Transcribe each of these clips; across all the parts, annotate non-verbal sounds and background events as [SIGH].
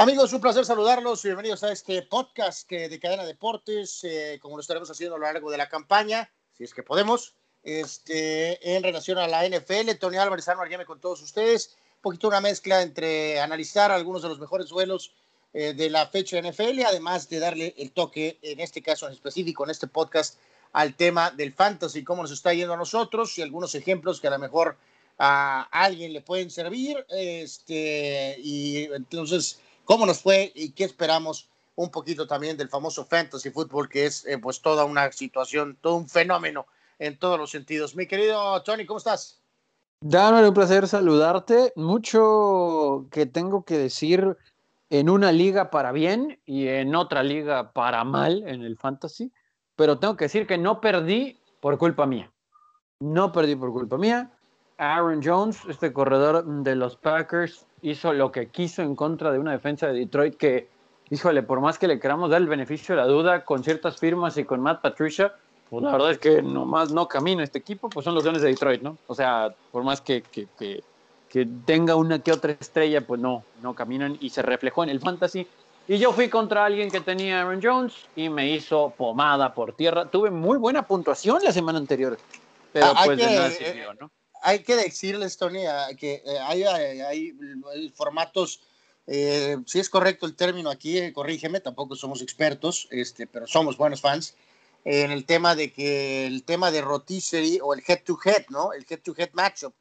Amigos, un placer saludarlos. Bienvenidos a este podcast de Cadena Deportes, eh, como lo estaremos haciendo a lo largo de la campaña, si es que podemos, este, en relación a la NFL. Tony Álvarez, llame con todos ustedes. Un poquito una mezcla entre analizar algunos de los mejores duelos eh, de la fecha de NFL, además de darle el toque, en este caso en específico, en este podcast, al tema del fantasy, cómo nos está yendo a nosotros y algunos ejemplos que a lo mejor a alguien le pueden servir. Este, y entonces cómo nos fue y qué esperamos un poquito también del famoso fantasy fútbol, que es eh, pues toda una situación, todo un fenómeno en todos los sentidos. Mi querido Tony, ¿cómo estás? Daniel, un placer saludarte. Mucho que tengo que decir en una liga para bien y en otra liga para mal en el fantasy, pero tengo que decir que no perdí por culpa mía. No perdí por culpa mía. Aaron Jones, este corredor de los Packers, hizo lo que quiso en contra de una defensa de Detroit que, híjole, por más que le queramos dar el beneficio de la duda con ciertas firmas y con Matt Patricia, pues la verdad es que nomás no camina este equipo, pues son los Leones de Detroit, ¿no? O sea, por más que, que, que, que tenga una que otra estrella, pues no, no caminan y se reflejó en el fantasy. Y yo fui contra alguien que tenía Aaron Jones y me hizo pomada por tierra. Tuve muy buena puntuación la semana anterior, pero ah, pues de nada sirvió, ¿no? Hay que decirles, Tony, que eh, hay, hay, formatos, eh, si es correcto el término aquí, eh, corrígeme, tampoco somos expertos, este, pero somos buenos fans, en el tema de que el tema de rotisserie o el head-to-head, ¿no? El head-to-head matchup,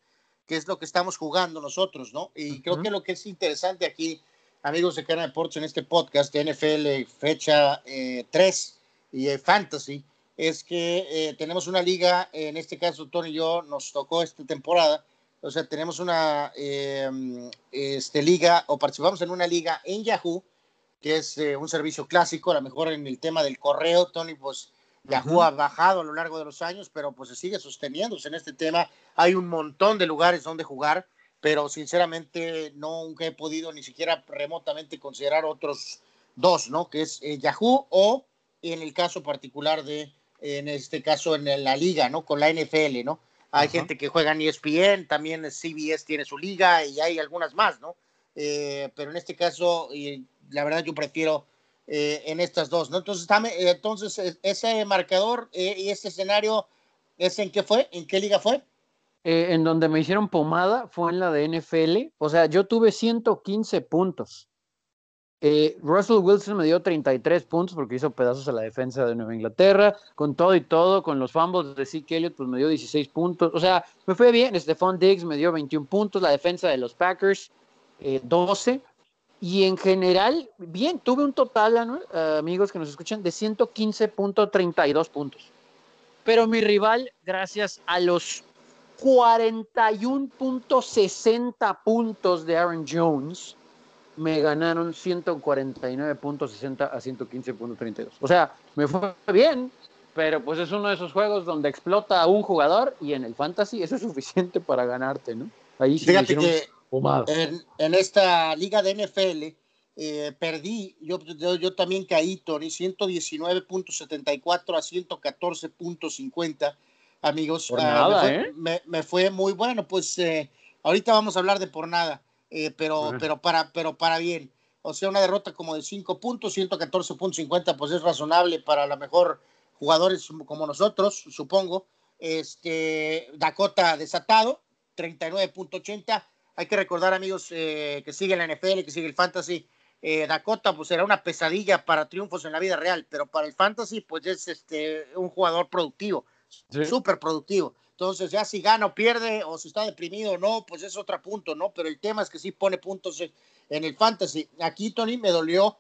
que es lo que estamos jugando nosotros, ¿no? Y creo que lo que es interesante aquí, amigos de Cana Deportes, en este podcast de NFL fecha 3 y Fantasy, es que eh, tenemos una liga, en este caso Tony y yo nos tocó esta temporada, o sea, tenemos una eh, este, liga o participamos en una liga en Yahoo, que es eh, un servicio clásico, a lo mejor en el tema del correo, Tony, pues Yahoo ha bajado a lo largo de los años, pero pues se sigue sosteniéndose en este tema. Hay un montón de lugares donde jugar, pero sinceramente nunca he podido ni siquiera remotamente considerar otros dos, ¿no? Que es Yahoo o en el caso particular de en este caso en la liga, ¿no? Con la NFL, ¿no? Hay gente que juega en ESPN, también CBS tiene su liga y hay algunas más, ¿no? Eh, pero en este caso, y la verdad yo prefiero eh, en estas dos, ¿no? Entonces, entonces e, ese marcador eh, y ese escenario, ¿es en qué fue? ¿En qué liga fue? en donde me hicieron pomada fue en la de NFL, o sea, yo tuve 115 puntos. Eh, Russell Wilson me dio 33 puntos porque hizo pedazos a la defensa de Nueva Inglaterra. Con todo y todo, con los fumbles de Zeke Elliott, pues me dio 16 puntos. O sea, me fue bien. Stephon Diggs me dio 21 puntos. La defensa de los Packers, 12. Eh, y en general, bien, tuve un total, eh, amigos que nos escuchan, de 115.32 puntos. Pero mi rival, gracias a los 41.60 puntos de Aaron Jones, me ganaron 149.60 a 115.32. O sea, me fue bien, pero pues es uno de esos juegos donde explota a un jugador y en el fantasy eso es suficiente para ganarte, ¿no? Ahí sí Fíjate que en, esta liga de NFL eh, perdí, yo, yo, también caí, Tony, 119.74 a 114.50, amigos. Por ah, nada, ¿eh? me, fue muy bueno, pues eh, ahorita vamos a hablar de por nada. Eh, pero, pero, para, pero para bien. O sea, una derrota como de 5 puntos, 114.50, pues es razonable para la mejor jugadores como nosotros, supongo. Este, Dakota desatado, 39.80. Hay que recordar, amigos, eh, que sigue la NFL, que sigue el Fantasy. Eh, Dakota, pues era una pesadilla para triunfos en la vida real, pero para el Fantasy, pues es este, un jugador productivo, súper productivo. Entonces, ya si gana o pierde, o si está deprimido o no, pues es otro punto, ¿no? Pero el tema es que sí pone puntos en el fantasy. Aquí, Tony, me dolió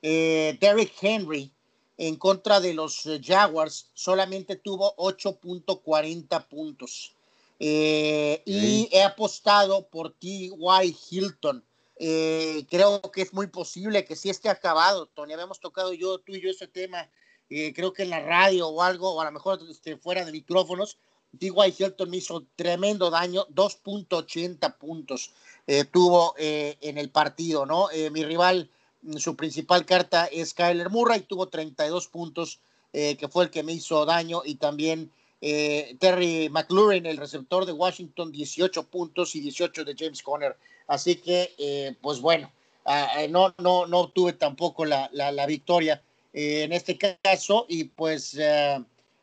eh, Derrick Henry en contra de los eh, Jaguars, solamente tuvo 8.40 puntos. Eh, y he apostado por T.Y. Hilton. creo que es muy posible que sí esté acabado. Tony, habíamos tocado yo, tú y yo ese tema, creo que en la radio o algo, o a lo mejor este, fuera de micrófonos, T.Y. Hilton hizo tremendo daño, 2.80 puntos eh, tuvo eh, en el partido, ¿no? Eh, mi rival, su principal carta es Kyler Murray, tuvo 32 puntos, que fue el que me hizo daño, y también Terry McLaurin, el receptor de Washington, 18 puntos y 18 de James Conner. Así que, pues bueno, ah, no, no, no tuve tampoco la, la, victoria eh, en este caso y pues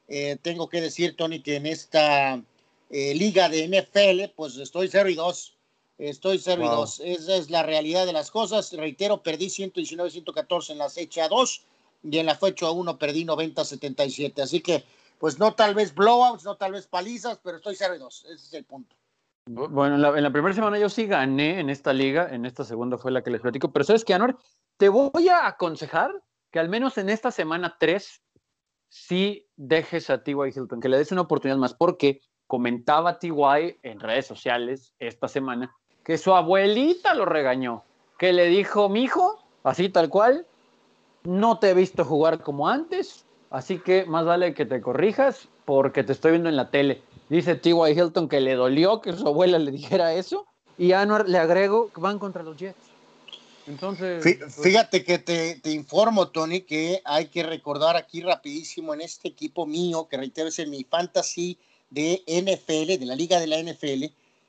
eh, tengo que decir, Tony, que en esta liga de NFL, pues estoy 0 y 2. Estoy 0 y 2. Esa es la realidad de las cosas. Reitero, perdí 119-114 en la fecha 2 y en la fecha 1 perdí 90-77. Así que, pues no tal vez blowouts, no tal vez palizas, pero estoy 0 y 2. Ese es el punto. Bueno, en la, primera semana yo sí gané en esta liga, en esta segunda fue la que les platico, pero sabes que, Anuar, te voy a aconsejar que al menos en esta semana 3 sí dejes a T.Y. Hilton, que le des una oportunidad más, porque comentaba T.Y. en redes sociales esta semana que su abuelita lo regañó, que le dijo, mijo, así tal cual, no te he visto jugar como antes, así que más vale que te corrijas porque te estoy viendo en la tele. Dice T.Y. Hilton que le dolió que su abuela le dijera eso. Y Anuar le agrego que van contra los Jets. Entonces. Pues, fíjate que te, te, informo, Tony, que hay que recordar aquí rapidísimo en este equipo mío, que reitero es en mi fantasy de NFL, de la liga de la NFL,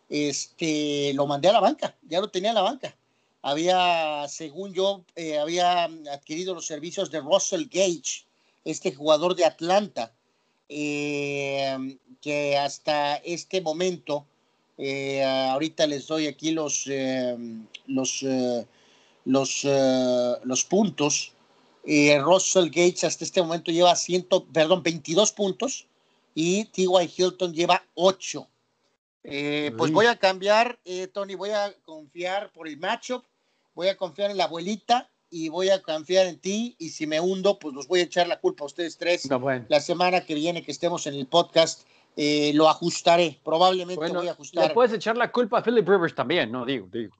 este, lo mandé a la banca, ya lo tenía a la banca. Había, según yo, eh, había adquirido los servicios de Russell Gage, este jugador de Atlanta, eh, que hasta este momento, eh, ahorita les doy aquí los, eh, los, los, los puntos. Russell Gates hasta este momento lleva 100, perdón, 22 puntos y T.Y. Hilton lleva 8. pues voy a cambiar, Tony, voy a confiar por el matchup, voy a confiar en la abuelita y voy a confiar en ti y si me hundo, pues los voy a echar la culpa a ustedes tres. La semana que viene que estemos en el podcast, eh, lo ajustaré, probablemente voy a ajustar. Le puedes echar la culpa a Philip Rivers también, no digo, digo,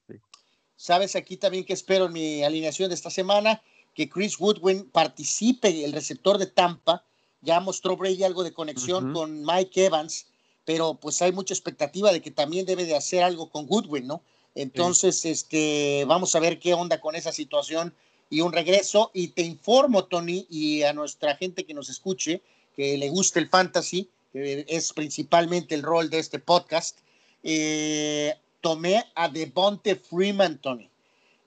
Sabes aquí también que espero en mi alineación de esta semana, que Chris Woodwin participe, el receptor de Tampa, ya mostró Brady algo de conexión con Mike Evans, pero pues hay mucha expectativa de que también debe de hacer algo con Goodwin, ¿no? Entonces, este, vamos a ver qué onda con esa situación y un regreso. Y te informo, Tony, y a nuestra gente que nos escuche, que le guste el fantasy, que es principalmente el rol de este podcast, eh, tomé a Devonte Freeman, Tony.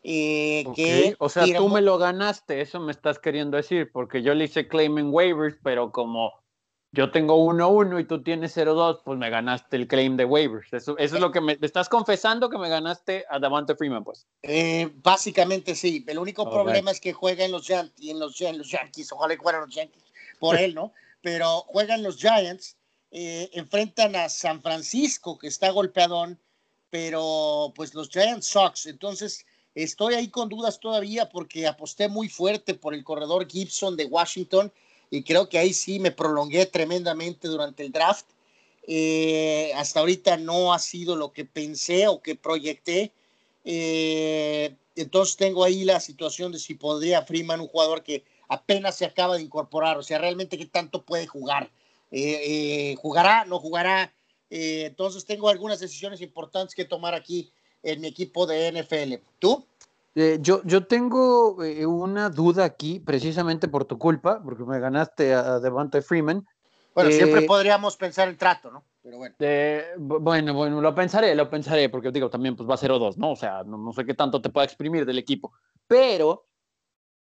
Eh, que o sea, tú me lo ganaste, eso me estás queriendo decir, porque yo le hice claim en waivers, pero como yo tengo 1-1 y tú tienes 0-2, pues me ganaste el claim de waivers. Eso, eso es lo que me, estás confesando que me ganaste a Davante Freeman, pues. Eh, básicamente sí. El único problema es que juega en los, Yankees, en los, los Yankees, ojalá que fueran los Yankees por él, ¿no? Pero juegan los Giants, eh, enfrentan a San Francisco, que está golpeadón, pero pues los Giants Sox. Entonces, estoy ahí con dudas todavía porque aposté muy fuerte por el corredor Gibson de Washington y creo que ahí sí me prolongué tremendamente durante el draft. Eh, hasta ahorita no ha sido lo que pensé o que proyecté. Eh, entonces tengo ahí la situación de si podría Freeman, un jugador que apenas se acaba de incorporar, o sea, realmente qué tanto puede jugar. Eh, ¿Jugará? ¿No jugará? Entonces tengo algunas decisiones importantes que tomar aquí en mi equipo de NFL. ¿Tú? Eh, yo, yo tengo eh, una duda aquí, precisamente por tu culpa, porque me ganaste a Devontae Freeman. Bueno, siempre eh, podríamos pensar el trato, ¿no? Pero bueno. bueno, bueno, lo pensaré, lo pensaré, porque digo, también pues va a ser o dos, ¿no? O sea, no, sé qué tanto te pueda exprimir del equipo. Pero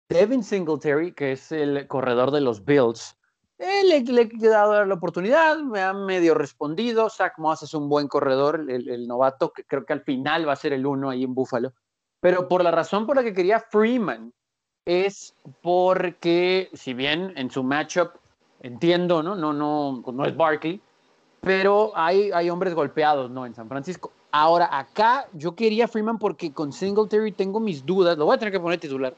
Devin Singletary, que es el corredor de los Bills, le, le, he dado la oportunidad, me ha medio respondido. Zach Moss es un buen corredor, el, el, novato, que creo que al final va a ser el uno ahí en Buffalo. Pero por la razón por la que quería Freeman es porque, si bien en su matchup, entiendo, ¿no? No, no, no es Barkley, pero hay, hay hombres golpeados, ¿no? En San Francisco. Ahora, acá yo quería Freeman porque con Singletary tengo mis dudas, lo voy a tener que poner titular,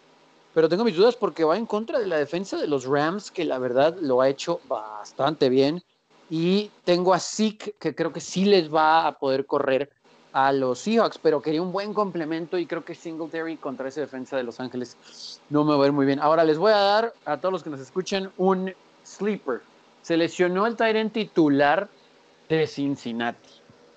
pero tengo mis dudas porque va en contra de la defensa de los Rams, que la verdad lo ha hecho bastante bien. Y tengo a Zeke, que creo que sí les va a poder correr a los Seahawks, pero quería un buen complemento y creo que Singletary contra esa defensa de Los Ángeles no me va a ir muy bien. Ahora les voy a dar a todos los que nos escuchan un sleeper. Se lesionó el Tyrant titular de Cincinnati.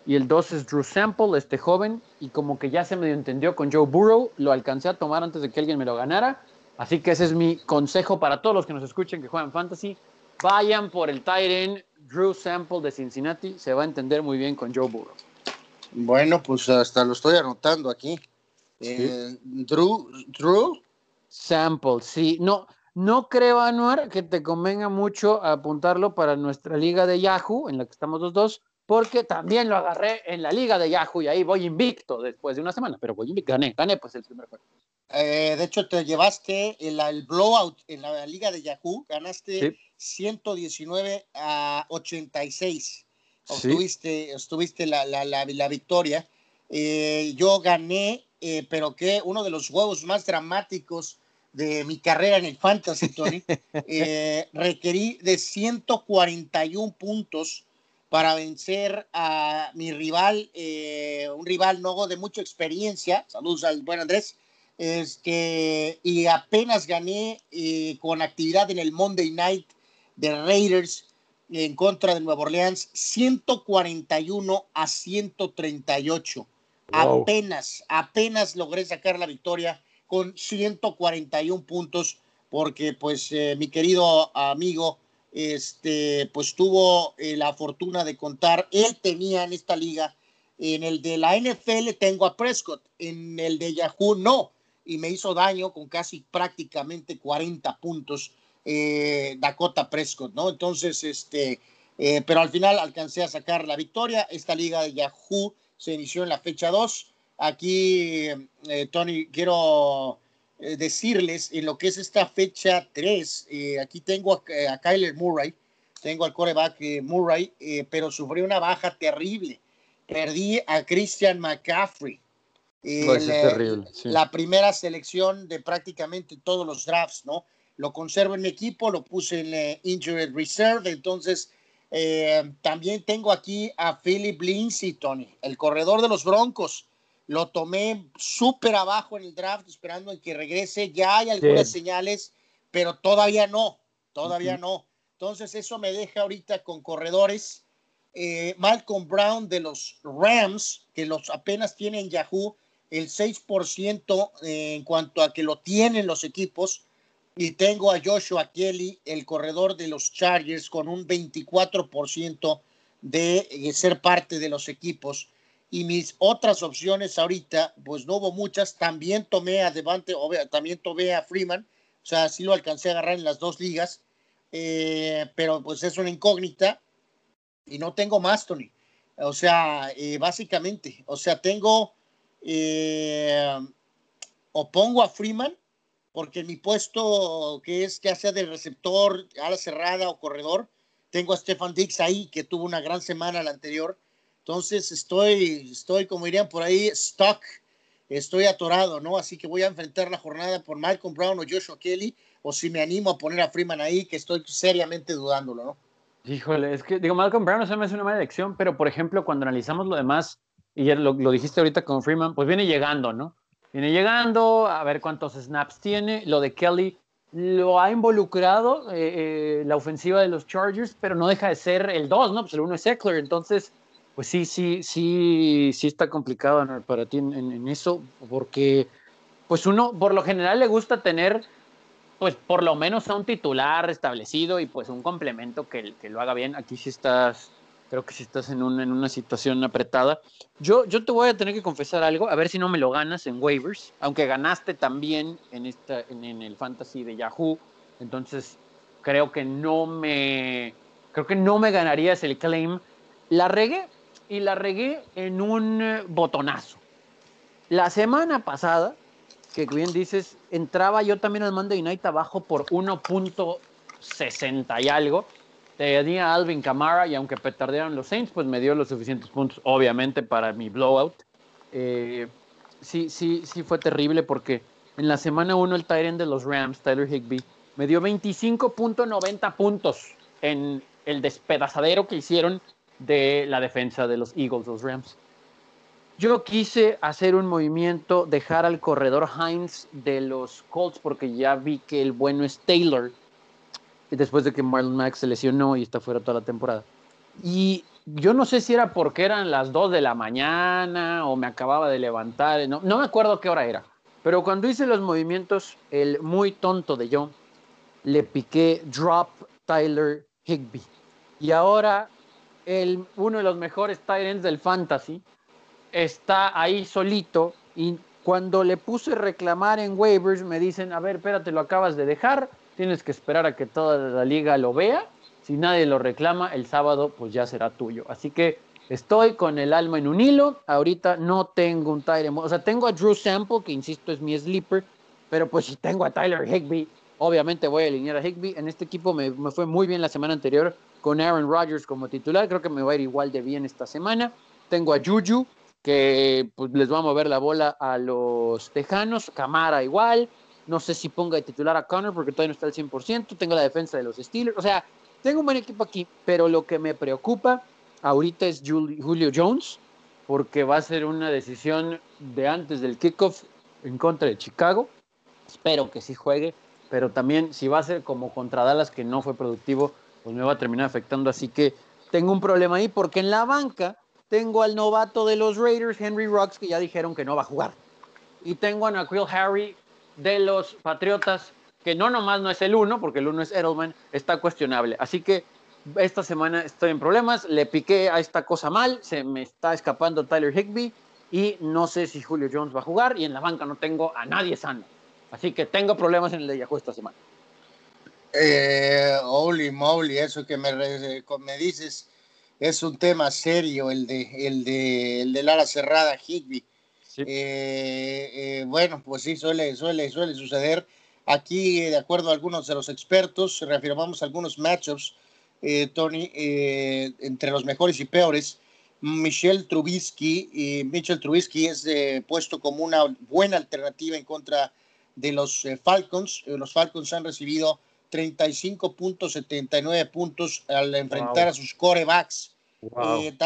Y el 2 es Drew Sample, este joven, y como que ya se medio entendió con Joe Burrow, lo alcancé a tomar antes de que alguien me lo ganara. Así que ese es mi consejo para todos los que nos escuchen que juegan fantasy. Vayan por el Tyrant Drew Sample de Cincinnati, se va a entender muy bien con Joe Burrow. Bueno, pues hasta lo estoy anotando aquí. Eh, Drew, Drew. Sample, sí. No, no creo, Anuar, que te convenga mucho apuntarlo para nuestra liga de Yahoo, en la que estamos los dos, porque también lo agarré en la liga de Yahoo y ahí voy invicto después de una semana, pero voy invicto, gané, gané pues el primer juego. Eh, de hecho, te llevaste el, blowout en la liga de Yahoo, ganaste 119 a 86. Obtuviste, estuviste la, la, la, victoria. Eh, yo gané, eh, pero que uno de los juegos más dramáticos de mi carrera en el Fantasy, Tony, [LAUGHS] requerí de 141 puntos para vencer a mi rival, un rival no de mucha experiencia. Saludos al buen Andrés este, y apenas gané eh, con actividad en el Monday Night de Raiders en contra de Nueva Orleans, 141 a 138. Apenas, apenas logré sacar la victoria con 141 puntos, porque pues eh, mi querido amigo, este, pues tuvo eh, la fortuna de contar, él tenía en esta liga, en el de la NFL tengo a Prescott, en el de Yahoo no, y me hizo daño con casi prácticamente 40 puntos eh, Dakota Prescott, ¿no? Entonces, este, eh, pero al final alcancé a sacar la victoria. Esta liga de Yahoo se inició en la fecha 2. Aquí, eh, Tony, quiero decirles en lo que es esta fecha 3, aquí tengo a, a, Kyler Murray, tengo al coreback Murray, pero sufrí una baja terrible. Perdí a Christian McCaffrey. La primera selección de prácticamente todos los drafts, ¿no? Lo conservo en mi equipo, lo puse en eh, Injured Reserve, entonces eh, también tengo aquí a Philip Lindsay, Tony, el corredor de los Broncos. Lo tomé súper abajo en el draft, esperando en que regrese. Ya hay algunas señales, pero todavía no, todavía no. Entonces eso me deja ahorita con corredores. Eh, Malcolm Brown de los Rams, que los apenas tienen Yahoo, el 6% en cuanto a que lo tienen los equipos. Y tengo a Joshua Kelly, el corredor de los Chargers, con un 24% de eh, ser parte de los equipos. Y mis otras opciones ahorita, pues no hubo muchas. También tomé a Devante, también tomé a Freeman. O sea, sí lo alcancé a agarrar en las dos ligas. Eh, pero pues es una incógnita. Y no tengo más, Tony. O sea, eh, básicamente, o sea, tengo eh, o pongo a Freeman, porque mi puesto, que es ya sea de receptor, ala cerrada o corredor, tengo a Stefan Dix ahí, que tuvo una gran semana la anterior. Entonces estoy, estoy, como dirían por ahí, stuck, estoy atorado, ¿no? Así que voy a enfrentar la jornada por Malcolm Brown o Joshua Kelly, o si me animo a poner a Freeman ahí, que estoy seriamente dudándolo, ¿no? Híjole, es que digo, Malcolm Brown no se me hace una mala elección, pero por ejemplo, cuando analizamos lo demás, y ya lo, dijiste ahorita con Freeman, pues viene llegando, ¿no? Viene llegando, a ver cuántos snaps tiene. Lo de Kelly lo ha involucrado eh, eh, la ofensiva de los Chargers, pero no deja de ser el 2, ¿no? Pues el 1 es Eckler, entonces, pues sí, sí, sí, sí está complicado para ti en, eso, porque pues uno por lo general le gusta tener, pues por lo menos a un titular establecido y pues un complemento que, lo haga bien. Aquí sí estás Creo que si estás en, en una situación apretada. Yo, yo te voy a tener que confesar algo, a ver si no me lo ganas en waivers, aunque ganaste también en, esta, en, el fantasy de Yahoo. Entonces, creo que no me, creo que no me ganarías el claim. La regué y la regué en un botonazo. La semana pasada, que bien dices, entraba yo también al Monday Night abajo por 1.60 y algo tenía Alvin Kamara y aunque petardearon los Saints, pues me dio los suficientes puntos, obviamente, para mi blowout. Eh, sí, sí, sí fue terrible porque en la semana 1 el Tyrant de los Rams, Tyler Higby, me dio 25.90 puntos en el despedazadero que hicieron de la defensa de los Eagles, los Rams. Yo quise hacer un movimiento, dejar al corredor Hines de los Colts porque ya vi que el bueno es Taylor después de que Marlon Max se lesionó y está fuera toda la temporada. Y yo no sé si era porque eran las 2 de la mañana o me acababa de levantar, no, no me acuerdo qué hora era, pero cuando hice los movimientos, el muy tonto de yo le piqué drop Tyler Higby. Y ahora uno de los mejores Tyrants del fantasy está ahí solito y Cuando le puse reclamar en waivers, me dicen, a ver, espérate, lo acabas de dejar, tienes que esperar a que toda la liga lo vea. Si nadie lo reclama, el sábado pues ya será tuyo. Así que estoy con el alma en un hilo. Ahorita no tengo un Tyler, o sea, tengo a Drew Sample, que insisto es mi sleeper, pero pues si tengo a Tyler Higby, obviamente voy a alinear a Higby. En este equipo me fue muy bien la semana anterior con Aaron Rodgers como titular. Creo que me va a ir igual de bien esta semana. Tengo a Juju, que pues, les va a mover la bola a los Tejanos. Camara igual. No sé si ponga de titular a Connor porque todavía no está al 100%. Tengo la defensa de los Steelers. O sea, tengo un buen equipo aquí, pero lo que me preocupa ahorita es Julio Jones, porque va a ser una decisión de antes del kickoff en contra de Chicago. Espero que sí juegue, pero también si va a ser como contra Dallas, que no fue productivo, pues me va a terminar afectando. Así que tengo un problema ahí, porque en la banca tengo al novato de los Raiders, Henry Rocks, que ya dijeron que no va a jugar. Y tengo a Naquil Harry de los Patriotas, que no nomás no es el uno, porque el uno es Edelman, está cuestionable. Así que esta semana estoy en problemas, le piqué a esta cosa mal, se me está escapando Tyler Higby y no sé si Julio Jones va a jugar y en la banca no tengo a nadie sano. Así que tengo problemas en el de Yahoo esta semana. Eh, holy moly, eso que me, me dices es un tema serio, el de el de, el de ala cerrada Higby. Eh, eh, bueno, pues sí, suele, suele, suele suceder. Aquí, de acuerdo a algunos de los expertos, reafirmamos algunos matchups, eh, Tony, entre los mejores y peores. Michelle Trubisky, y Mitchell Trubisky es puesto como una buena alternativa en contra de los Falcons. los Falcons han recibido 35.79 puntos al enfrentar a sus corebacks. Eh,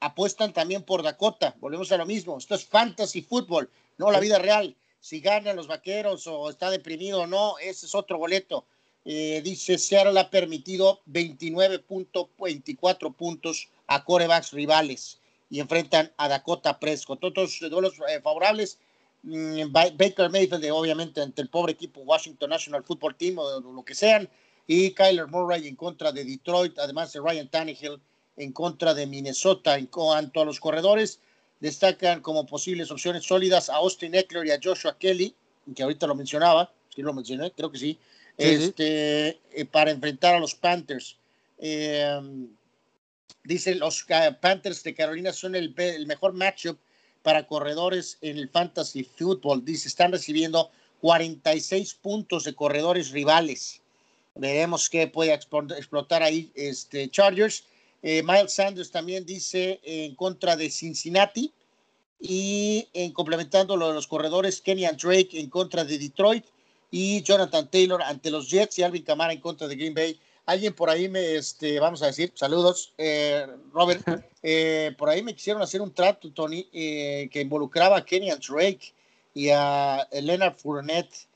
apuestan también por Dakota. Volvemos a lo mismo. Esto es fantasy fútbol, no la vida real. Si ganan los vaqueros o está deprimido o no, ese es otro boleto. Eh, dice Seattle ha permitido 29.24 puntos a corebacks rivales y enfrentan a Dakota Prescott. Otros duelos eh, favorables Baker Mayfield, obviamente, ante el pobre equipo Washington National Football Team o lo que sean, y Kyler Murray en contra de Detroit, además de Ryan Tannehill en contra de Minnesota. En cuanto a los corredores, destacan como posibles opciones sólidas a Austin Eckler y a Joshua Kelly, que ahorita lo mencionaba, sí lo mencioné, creo que sí, este, eh, para enfrentar a los Panthers. Eh, dice, los eh, Panthers de Carolina son el, el mejor matchup para corredores en el fantasy football. Dice, están recibiendo 46 puntos de corredores rivales. Veremos qué puede explotar ahí este Chargers. Eh, Miles Sanders también dice en contra de Cincinnati y en complementando lo de los corredores, Kenyan Drake en contra de Detroit y Jonathan Taylor ante los Jets y Alvin Kamara en contra de Green Bay alguien por ahí me, este, vamos a decir, saludos, eh, Robert, eh, por ahí me quisieron hacer un trato, Tony, eh, que involucraba a Kenny Drake y a Leonard Fournette,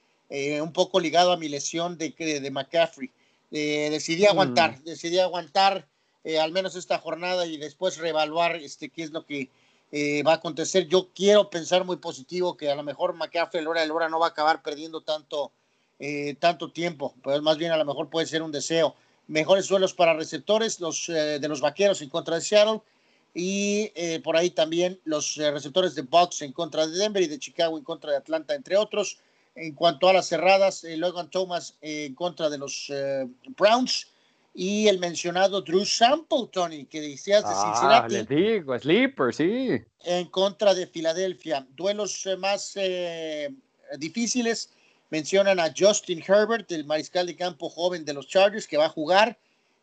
un poco ligado a mi lesión de, de McCaffrey. decidí aguantar, mm. decidí aguantar al menos esta jornada y después reevaluar este, qué es lo que va a acontecer. Yo quiero pensar muy positivo que a lo mejor McCaffrey, el hora de hora, no va a acabar perdiendo tanto eh, tanto tiempo, pues más bien a lo mejor puede ser un deseo. Mejores suelos para receptores, los eh, de los vaqueros en contra de Seattle y eh, por ahí también los receptores de Bucks en contra de Denver y de Chicago en contra de Atlanta, entre otros. En cuanto a las cerradas, Logan Thomas en contra de los Browns y el mencionado Drew Sample, Tony, que decías de ah, Cincinnati. Le digo, sleeper, sí. En contra de Filadelfia. Duelos más difíciles Mencionan a Justin Herbert, el mariscal de campo joven de los Chargers, que va a jugar,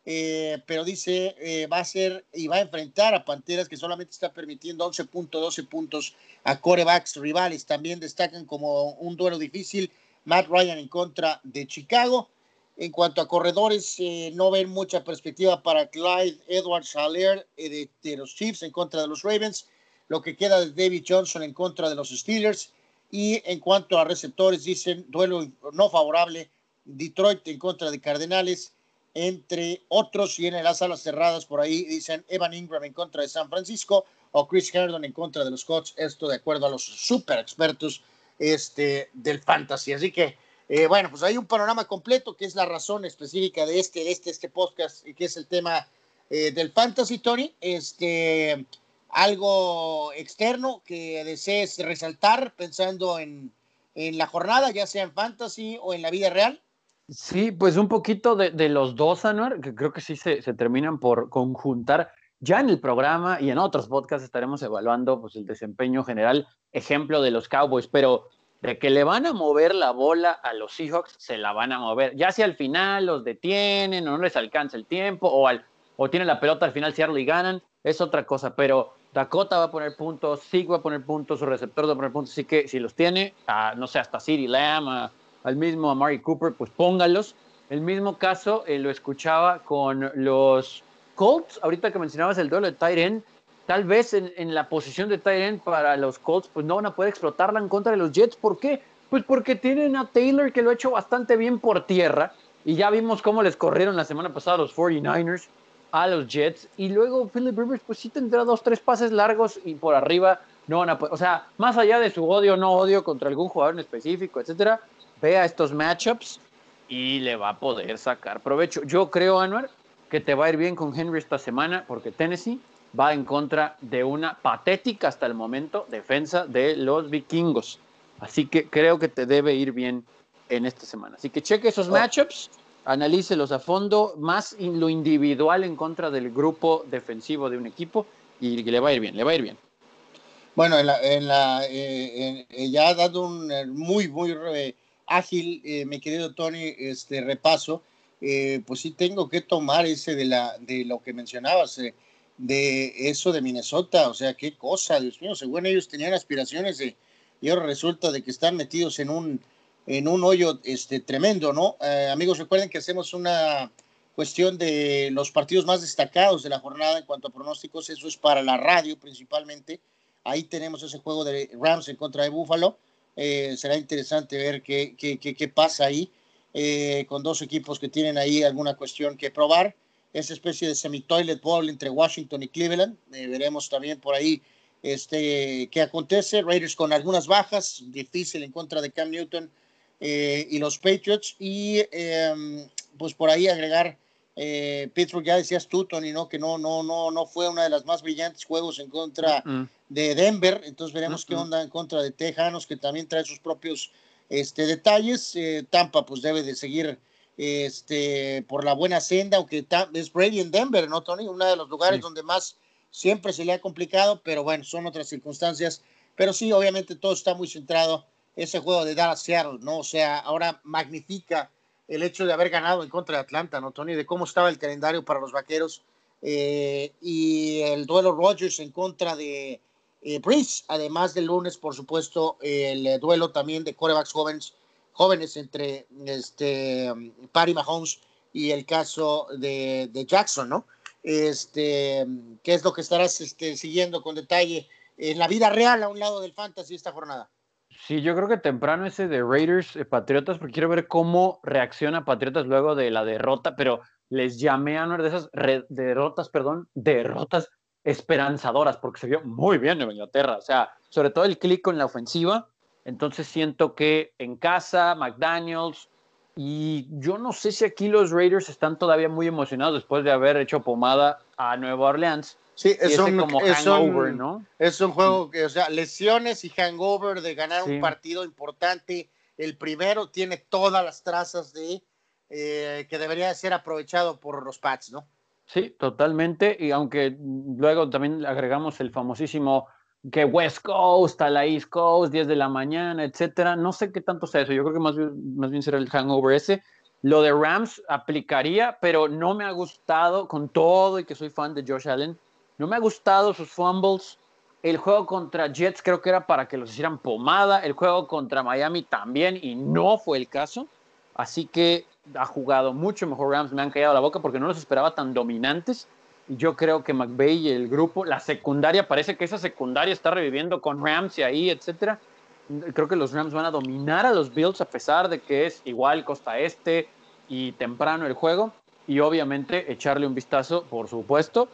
eh, pero dice eh, va a ser y va a enfrentar a Panteras, que solamente está permitiendo 11.12 puntos a corebacks rivales. También destacan como un duelo difícil Matt Ryan en contra de Chicago. En cuanto a corredores, eh, no ven mucha perspectiva para Clyde Edwards Haller de, de, los Chiefs en contra de los Ravens. Lo que queda de David Johnson en contra de los Steelers. Y en cuanto a receptores, dicen duelo no favorable, Detroit en contra de Cardenales, entre otros, y en las alas cerradas por ahí dicen Evan Ingram en contra de San Francisco o Chris Herndon en contra de los Colts, esto de acuerdo a los super expertos este, del fantasy. Así que, eh, bueno, pues hay un panorama completo que es la razón específica de este, este, este podcast que es el tema eh, del fantasy, Tony. Este, algo externo que desees resaltar pensando en, en la jornada, ya sea en fantasy o en la vida real. Sí, pues un poquito de, de los dos, Anuar, que creo que sí se, se, terminan por conjuntar. Ya en el programa y en otros podcasts estaremos evaluando pues, el desempeño general, ejemplo de los Cowboys, pero de que le van a mover la bola a los Seahawks, se la van a mover. Ya si al final los detienen o no les alcanza el tiempo o, al, o tienen la pelota al final Seattle y ganan, es otra cosa, pero Dakota va a poner puntos, Sig va a poner puntos, su receptor va a poner puntos, así que si los tiene, no sé, hasta City Lamb, al mismo Amari Cooper, pues póngalos. El mismo caso eh, lo escuchaba con los Colts, ahorita que mencionabas el duelo de Tyren, tal vez en, en, la posición de Tyren para los Colts, pues no van a poder explotarla en contra de los Jets. ¿Por qué? Pues porque tienen a Taylor que lo ha hecho bastante bien por tierra, y ya vimos cómo les corrieron la semana pasada los 49ers a los Jets, y luego Philip Rivers, pues sí tendrá dos, tres pases largos y por arriba no van a poder, o sea, más allá de su odio o no odio contra algún jugador en específico, etcétera, vea estos matchups y le va a poder sacar provecho. Yo creo, Anuar, que te va a ir bien con Henry esta semana porque Tennessee va en contra de una patética hasta el momento defensa de los vikingos. Así que creo que te debe ir bien en esta semana. Así que cheque esos oh. matchups, analícelos a fondo, más lo individual en contra del grupo defensivo de un equipo y le va a ir bien, le va a ir bien. Bueno, en la, en la, eh, en, ya ha dado un eh, muy, muy eh, ágil, eh, mi querido Tony, este repaso, eh, pues sí tengo que tomar ese de, la, de lo que mencionabas, eh, de eso de Minnesota, o sea, qué cosa, Dios mío, según ellos tenían aspiraciones y ahora resulta de que están metidos en un, en un hoyo este, tremendo, ¿no? Eh, amigos, recuerden que hacemos una cuestión de los partidos más destacados de la jornada en cuanto a pronósticos, eso es para la radio principalmente, ahí tenemos ese juego de Rams en contra de Buffalo, eh, será interesante ver qué, qué, qué, pasa ahí eh, con dos equipos que tienen ahí alguna cuestión que probar. Esa especie de semi-toilet bowl entre Washington y Cleveland. Eh, veremos también por ahí este, qué acontece. Raiders con algunas bajas, difícil en contra de Cam Newton eh, y los Patriots. Y em, pues por ahí agregar eh, Pittsburgh, ya decías tú, Tony, ¿no? Que no, no, no, no fue una de las más brillantes juegos en contra de Denver. Entonces veremos qué onda en contra de Tejanos, que también trae sus propios este, detalles. Eh, Tampa, pues debe de seguir este, por la buena senda, aunque es Brady en Denver, ¿no, Tony? Uno de los lugares sí. donde más siempre se le ha complicado, pero bueno, son otras circunstancias. Pero sí, obviamente todo está muy centrado ese juego de Dallas Seattle, ¿no? O sea, ahora magnifica el hecho de haber ganado en contra de Atlanta, ¿no, Tony? De cómo estaba el calendario para los vaqueros eh, y el duelo Rogers en contra de eh, además del lunes, por supuesto, el eh, duelo también de corebacks jóvenes, jóvenes entre este, Patty Mahomes y el caso de, de, Jackson, ¿no? Este, ¿Qué es lo que estarás este, siguiendo con detalle en la vida real a un lado del fantasy esta jornada? Sí, yo creo que temprano ese de Raiders eh, Patriotas, porque quiero ver cómo reacciona Patriotas luego de la derrota, pero les llamé a una de esas derrotas, perdón, derrotas esperanzadoras, porque se vio muy bien Nueva Inglaterra, o sea, sobre todo el clic en la ofensiva, entonces siento que en casa, McDaniels, y yo no sé si aquí los Raiders están todavía muy emocionados después de haber hecho pomada a Nueva Orleans, Sí, es un, como es, hangover, un, ¿no? es un juego que, o sea, lesiones y hangover de ganar sí. un partido importante. El primero tiene todas las trazas de eh, que debería ser aprovechado por los Pats, ¿no? Sí, totalmente. Y aunque luego también agregamos el famosísimo que West Coast a la East Coast, 10 de la mañana, etcétera. No sé qué tanto sea eso. Yo creo que más bien, más bien será el hangover ese. Lo de Rams aplicaría, pero no me ha gustado con todo y que soy fan de Josh Allen no me ha gustado sus fumbles. El juego contra Jets creo que era para que los hicieran pomada. El juego contra Miami también y no fue el caso. Así que ha jugado mucho mejor Rams. Me han callado la boca porque no los esperaba tan dominantes. Yo creo que McVay y el grupo, la secundaria, parece que esa secundaria está reviviendo con Rams y ahí, etcétera. Creo que los Rams van a dominar a los Bills a pesar de que es igual costa este y temprano el juego. Y obviamente echarle un vistazo, por supuesto,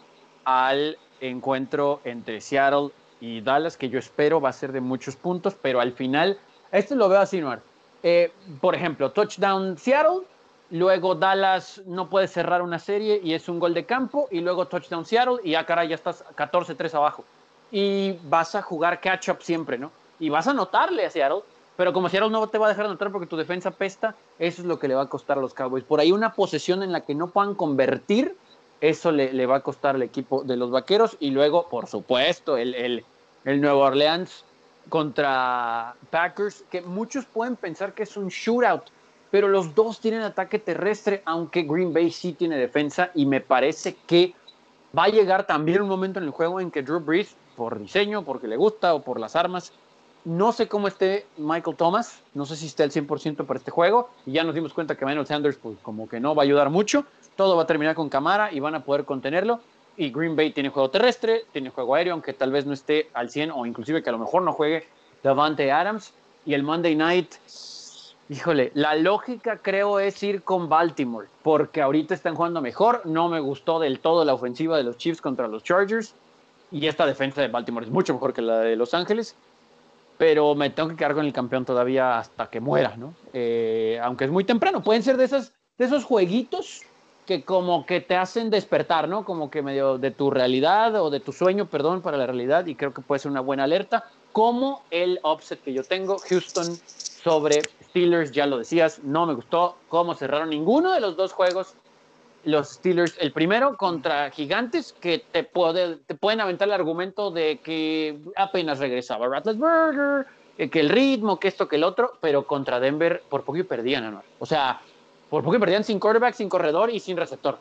al encuentro entre Seattle y Dallas, que yo espero va a ser de muchos puntos, pero al final, esto lo veo así, Noir. Eh, por ejemplo, touchdown Seattle, luego Dallas no puede cerrar una serie y es un gol de campo, y luego touchdown Seattle y ya, caray, ya estás 14-3 abajo. y vas a jugar catch-up siempre, ¿no? Y vas a anotarle a Seattle, pero como Seattle no te va a dejar anotar porque tu defensa pesta, eso es lo que le va a costar a los Cowboys. Por ahí una posesión en la que no puedan convertir, eso le, va a costar al equipo de los Vaqueros. Y luego, por supuesto, el, el, el Nuevo Orleans contra Packers, que muchos pueden pensar que es un shootout, pero los dos tienen ataque terrestre, aunque Green Bay sí tiene defensa y me parece que va a llegar también un momento en el juego en que Drew Brees, por diseño, porque le gusta o por las armas, no sé cómo esté Michael Thomas, no sé si esté al 100% para este juego, y ya nos dimos cuenta que Manuel Sanders, pues como que no va a ayudar mucho, todo va a terminar con Camara y van a poder contenerlo, y Green Bay tiene juego terrestre, tiene juego aéreo, aunque tal vez no esté al 100 o inclusive que a lo mejor no juegue Davante Adams, y el Monday Night Híjole, la lógica creo es ir con Baltimore, porque ahorita están jugando mejor. No me gustó del todo la ofensiva de los Chiefs contra los Chargers. Y esta defensa de Baltimore es mucho mejor que la de Los Ángeles. Pero me tengo que quedar con el campeón todavía hasta que muera, ¿no? Eh, aunque es muy temprano. Pueden ser de, esas, de esos jueguitos que como que te hacen despertar, ¿no? Como que medio de tu realidad o de tu sueño, perdón, para la realidad. Y creo que puede ser una buena alerta. Como el offset que yo tengo, Houston sobre Steelers, ya lo decías, no me gustó cómo cerraron ninguno de los dos juegos. Los Steelers, el primero contra Gigantes, que te, puede, te pueden aventar el argumento de que apenas regresaba Ratlesberger, eh, que el ritmo, que esto, que el otro, pero contra Denver por poco perdían, Anuar. O sea, por poco perdían sin quarterback, sin corredor y sin receptor.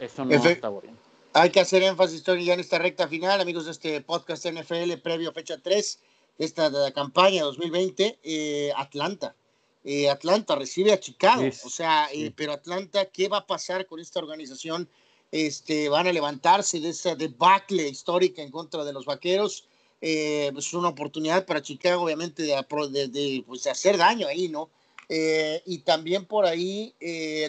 Eso no está bien. Hay que hacer énfasis, Tony, ya en esta recta final, amigos de este podcast NFL previo fecha 3 esta campaña 2020, eh, Atlanta. Eh, Atlanta recibe a Chicago, o sea, eh, pero Atlanta, ¿qué va a pasar con esta organización? Este, van a levantarse de esa debacle histórica en contra de los vaqueros. es una oportunidad para Chicago, obviamente, de, pues, hacer daño ahí, ¿no? y también por ahí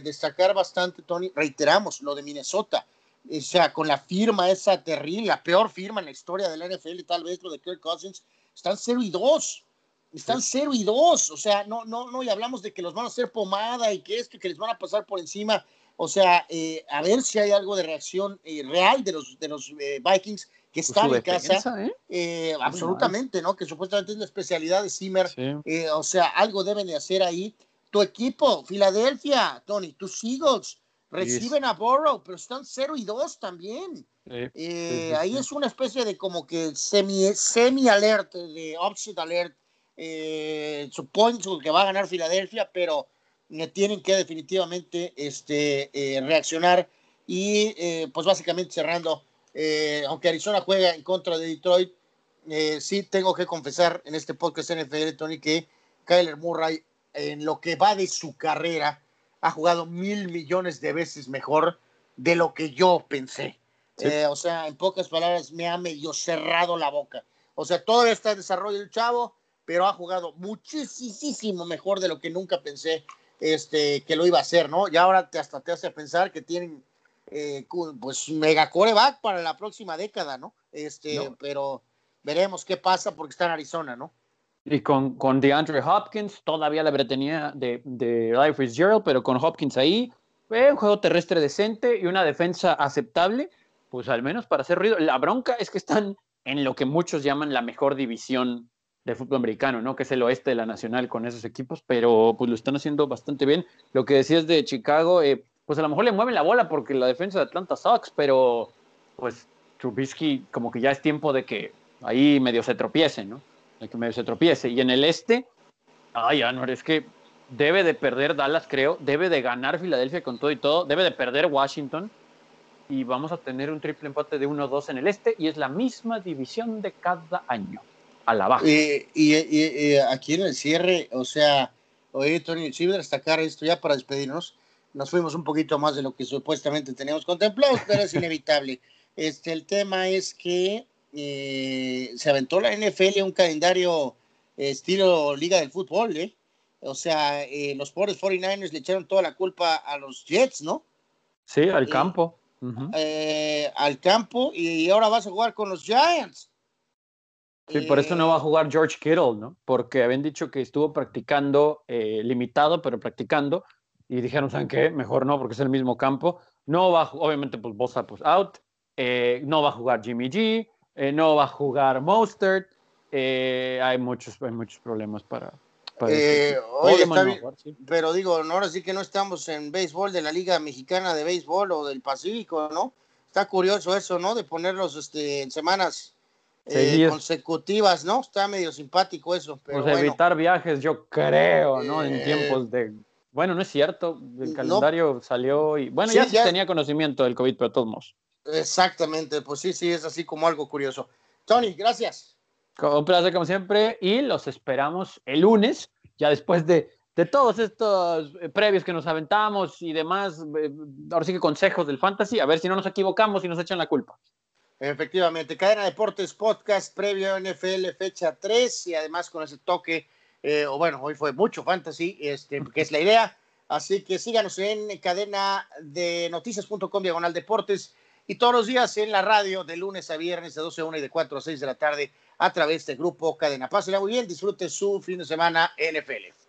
destacar bastante, Tony, reiteramos lo de Minnesota, o sea, con la firma esa terrible, la peor firma en la historia de la NFL, tal vez lo de Kirk Cousins, están 0 y 2. Están 0 y 2. O sea, no, no, no, y hablamos de que los van a hacer pomada y que esto que les van a pasar por encima. O sea, eh, a ver si hay algo de reacción eh, real de los, de los eh, Vikings que pues están en casa. absolutamente, ¿no? Que supuestamente es la especialidad de Zimmer. o sea, algo deben de hacer ahí. Tu equipo, Filadelfia, Tony, tus Eagles, reciben a Borough, pero están 0 y 2 también. Ahí es una especie de como que semi, semi alert, de upset alert. Eh, supongo que va a ganar Filadelfia, pero tienen que definitivamente este, eh, reaccionar. Y eh, pues básicamente cerrando, aunque Arizona juega en contra de Detroit, sí tengo que confesar en este podcast NFL, Tony, que Kyler Murray, en lo que va de su carrera, ha jugado mil millones de veces mejor de lo que yo pensé. O sea, en pocas palabras, me ha medio cerrado la boca. O sea, todavía está en desarrollo el chavo, pero ha jugado muchísimo mejor de lo que nunca pensé este, que lo iba a hacer, ¿no? Y ahora te, hasta te hace pensar que tienen eh, pues mega coreback para la próxima década, ¿no? Este, pero veremos qué pasa porque está en Arizona, ¿no? Y con, con DeAndre Hopkins, todavía la bretenía de, de Life Fitzgerald, pero con Hopkins ahí, fue un juego terrestre decente y una defensa aceptable pues al menos para hacer ruido. La bronca es que están en lo que muchos llaman la mejor división de fútbol americano, ¿no? Que es el oeste de la nacional con esos equipos, pero pues lo están haciendo bastante bien. Lo que decías de Chicago, eh, pues a lo mejor le mueven la bola porque la defensa de Atlanta sucks, pero pues Trubisky como que ya es tiempo de que ahí medio se tropiece, ¿no? De que medio se tropiece. Y en el este, ay, Anwar, es que debe de perder Dallas, creo, debe de ganar Filadelfia con todo y todo, debe de perder Washington y vamos a tener un triple empate de 1-2 en el este y es la misma división de cada año, a la baja. y, aquí en el cierre, o sea, oye, Tony, sí destacar esto ya para despedirnos. Nos fuimos un poquito más de lo que supuestamente teníamos contemplado, pero es inevitable. [LAUGHS] Este, el tema es que eh, se aventó la NFL un calendario estilo Liga del Fútbol, ¿eh? O sea, eh, los pobres 49ers le echaron toda la culpa a los Jets, ¿no? Sí, al campo. Eh, al campo y ahora vas a jugar con los Giants. Sí, por eso no va a eh, jugar George Kittle, ¿no? Porque habían dicho que estuvo practicando eh, limitado, pero practicando, y dijeron, ¿saben qué? Mejor no, porque es el mismo campo. No va, obviamente, pues Bosa, pues out. no va a jugar Jimmy G. eh, no va a jugar Mostert, eh, hay, muchos, hay muchos problemas para... Eh, pero digo, ahora sí que no estamos en béisbol de la Liga Mexicana de Béisbol o del Pacífico, ¿no? Está curioso eso, ¿no? De ponerlos este, en semanas consecutivas, ¿no? Está medio simpático eso. Pero pues evitar viajes, yo creo, ¿no? En tiempos de bueno, no es cierto. El calendario salió y. Bueno, ya, tenía conocimiento del COVID, pero todos modos. Exactamente, pues sí, sí, es así como algo curioso. Tony, gracias. Un placer, como siempre, y los esperamos el lunes, ya después de, de todos estos eh, previos que nos aventamos y demás, eh, ahora sí que consejos del fantasy, a ver si no nos equivocamos y nos echan la culpa. Efectivamente, Cadena Deportes Podcast previo NFL fecha 3 y además con ese toque eh, o bueno, hoy fue mucho fantasy, este, que es la idea. Así que síganos en cadena de noticias.com diagonal deportes y todos los días en la radio de lunes a viernes de 12 a 1 y de 4 a 6 de la tarde a través del grupo Cadena. Pásenla muy bien, disfrute su fin de semana NFL.